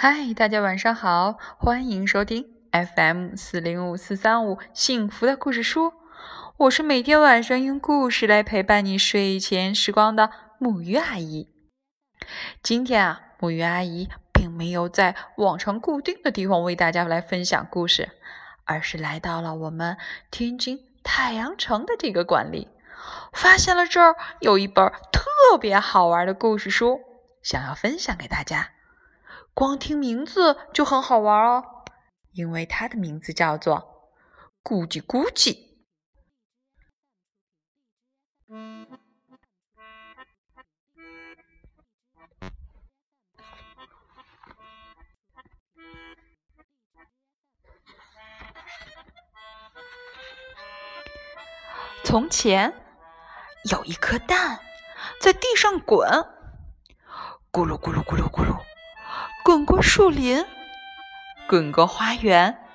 嗨，大家晚上好，欢迎收听 FM 四零五四三五幸福的故事书。我是每天晚上用故事来陪伴你睡前时光的木鱼阿姨。今天啊，木鱼阿姨并没有在往常固定的地方为大家来分享故事，而是来到了我们天津太阳城的这个馆里，发现了这儿有一本特别好玩的故事书，想要分享给大家。光听名字就很好玩哦，因为它的名字叫做“咕叽咕叽”。从前有一颗蛋在地上滚，咕噜咕噜咕噜咕噜。滚过树林，滚过花园，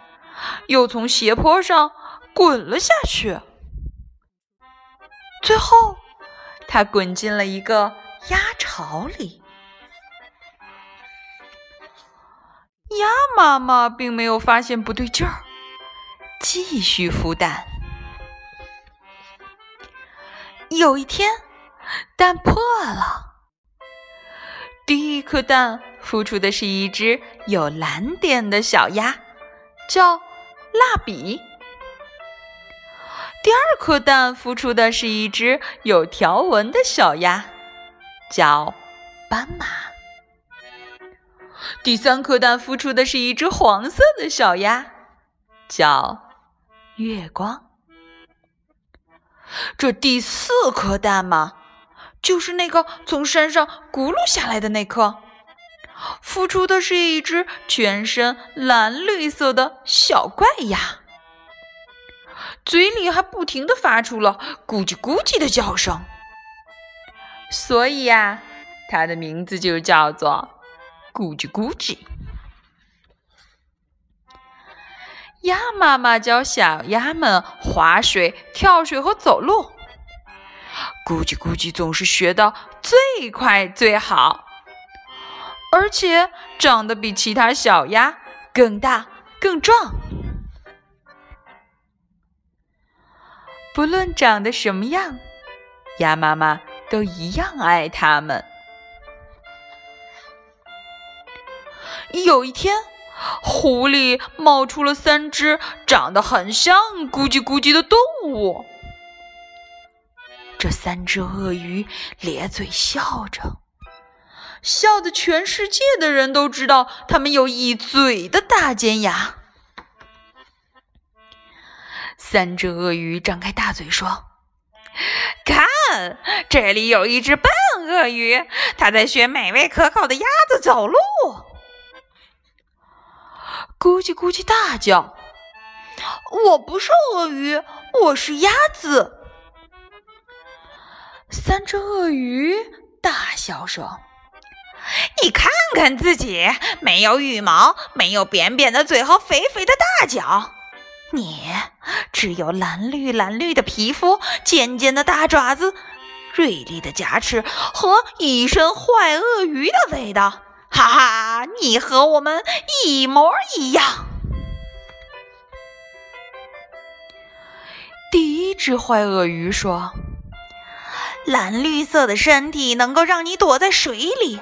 又从斜坡上滚了下去。最后，它滚进了一个鸭巢里。鸭妈妈并没有发现不对劲儿，继续孵蛋。有一天，蛋破了。第一颗蛋孵出的是一只有蓝点的小鸭，叫蜡笔。第二颗蛋孵出的是一只有条纹的小鸭，叫斑马。第三颗蛋孵出的是一只黄色的小鸭，叫月光。这第四颗蛋嘛。就是那个从山上咕噜下来的那颗，孵出的是一只全身蓝绿色的小怪鸭，嘴里还不停的发出了咕叽咕叽的叫声，所以呀，它的名字就叫做咕叽咕叽。鸭妈妈教小鸭们划水、跳水和走路。咕叽咕叽总是学的最快最好，而且长得比其他小鸭更大更壮。不论长得什么样，鸭妈妈都一样爱它们。有一天，湖里冒出了三只长得很像咕叽咕叽的动物。这三只鳄鱼咧嘴笑着，笑得全世界的人都知道它们有一嘴的大尖牙。三只鳄鱼张开大嘴说：“看，这里有一只笨鳄鱼，它在学美味可口的鸭子走路。”咕叽咕叽大叫：“我不是鳄鱼，我是鸭子。”三只鳄鱼大笑说：“你看看自己，没有羽毛，没有扁扁的嘴和肥肥的大脚，你只有蓝绿蓝绿的皮肤，尖尖的大爪子，锐利的牙齿和一身坏鳄鱼的味道。哈哈，你和我们一模一样。”第一只坏鳄鱼说。蓝绿色的身体能够让你躲在水里，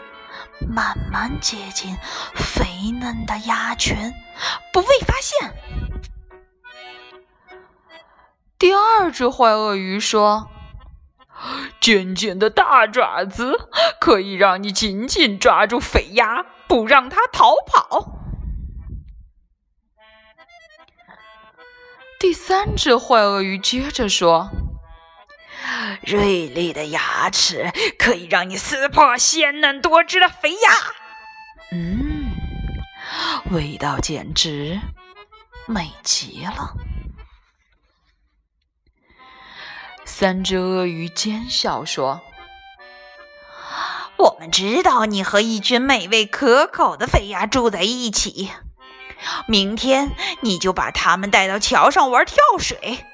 慢慢接近肥嫩的鸭群，不被发现。第二只坏鳄鱼说：“尖尖的大爪子可以让你紧紧抓住肥鸭，不让它逃跑。”第三只坏鳄鱼接着说。锐利的牙齿可以让你撕破鲜嫩多汁的肥鸭，嗯，味道简直美极了。三只鳄鱼奸笑说：“我们知道你和一群美味可口的肥鸭住在一起，明天你就把它们带到桥上玩跳水。”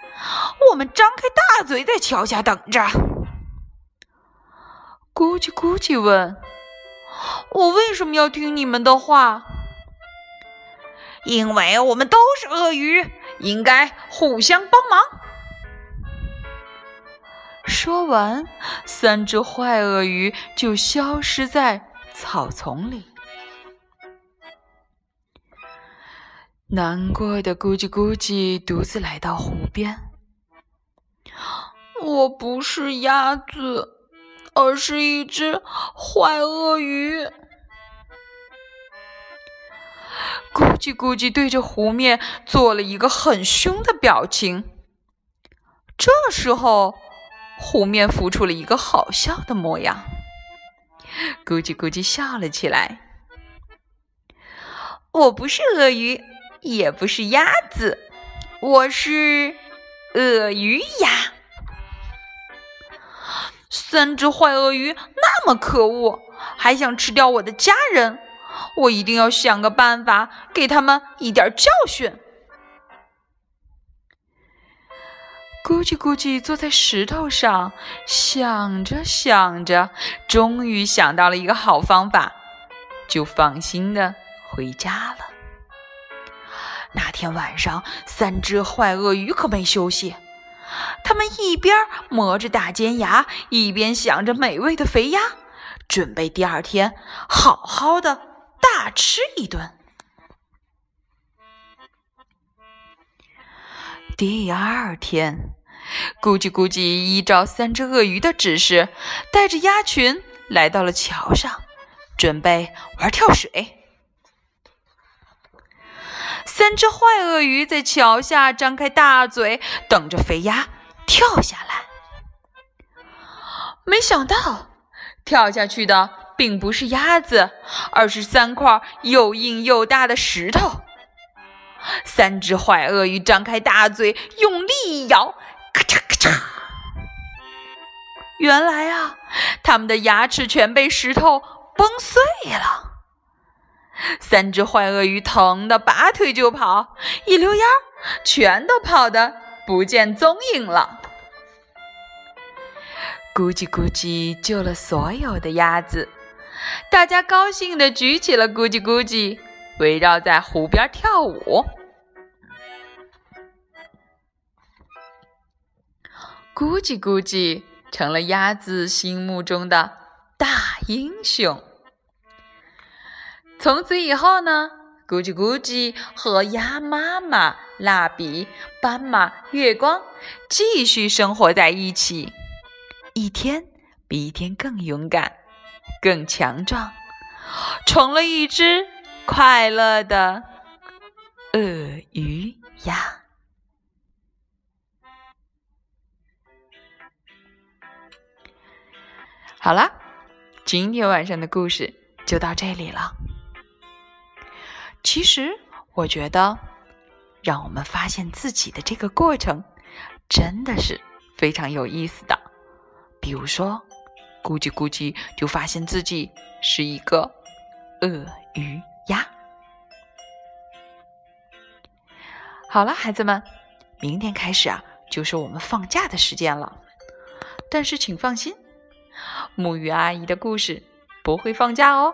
我们张开大嘴在桥下等着。咕叽咕叽问：“我为什么要听你们的话？”因为我们都是鳄鱼，应该互相帮忙。说完，三只坏鳄鱼就消失在草丛里。难过的咕叽咕叽独自来到湖边。我不是鸭子，而是一只坏鳄鱼。咕叽咕叽对着湖面做了一个很凶的表情。这时候，湖面浮出了一个好笑的模样。咕叽咕叽笑了起来。我不是鳄鱼。也不是鸭子，我是鳄鱼呀。三只坏鳄鱼那么可恶，还想吃掉我的家人，我一定要想个办法给他们一点教训。咕叽咕叽坐在石头上，想着想着，终于想到了一个好方法，就放心的回家了。那天晚上，三只坏鳄鱼可没休息。他们一边磨着大尖牙，一边想着美味的肥鸭，准备第二天好好的大吃一顿。第二天，咕叽咕叽依照三只鳄鱼的指示，带着鸭群来到了桥上，准备玩跳水。三只坏鳄鱼在桥下张开大嘴，等着肥鸭跳下来。没想到，跳下去的并不是鸭子，而是三块又硬又大的石头。三只坏鳄鱼张开大嘴，用力一咬，咔嚓咔嚓。原来啊，它们的牙齿全被石头崩碎了。三只坏鳄鱼疼得拔腿就跑，一溜烟儿，全都跑得不见踪影了。咕叽咕叽救了所有的鸭子，大家高兴地举起了咕叽咕叽，围绕在湖边跳舞。咕叽咕叽成了鸭子心目中的大英雄。从此以后呢，咕叽咕叽和鸭妈妈、蜡笔、斑马、月光继续生活在一起，一天比一天更勇敢、更强壮，成了一只快乐的鳄鱼鸭。好了，今天晚上的故事就到这里了。其实，我觉得，让我们发现自己的这个过程，真的是非常有意思的。比如说，咕叽咕叽就发现自己是一个鳄鱼鸭。好了，孩子们，明天开始啊，就是我们放假的时间了。但是请放心，木鱼阿姨的故事不会放假哦。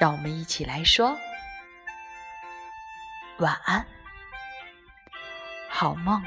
让我们一起来说晚安，好梦。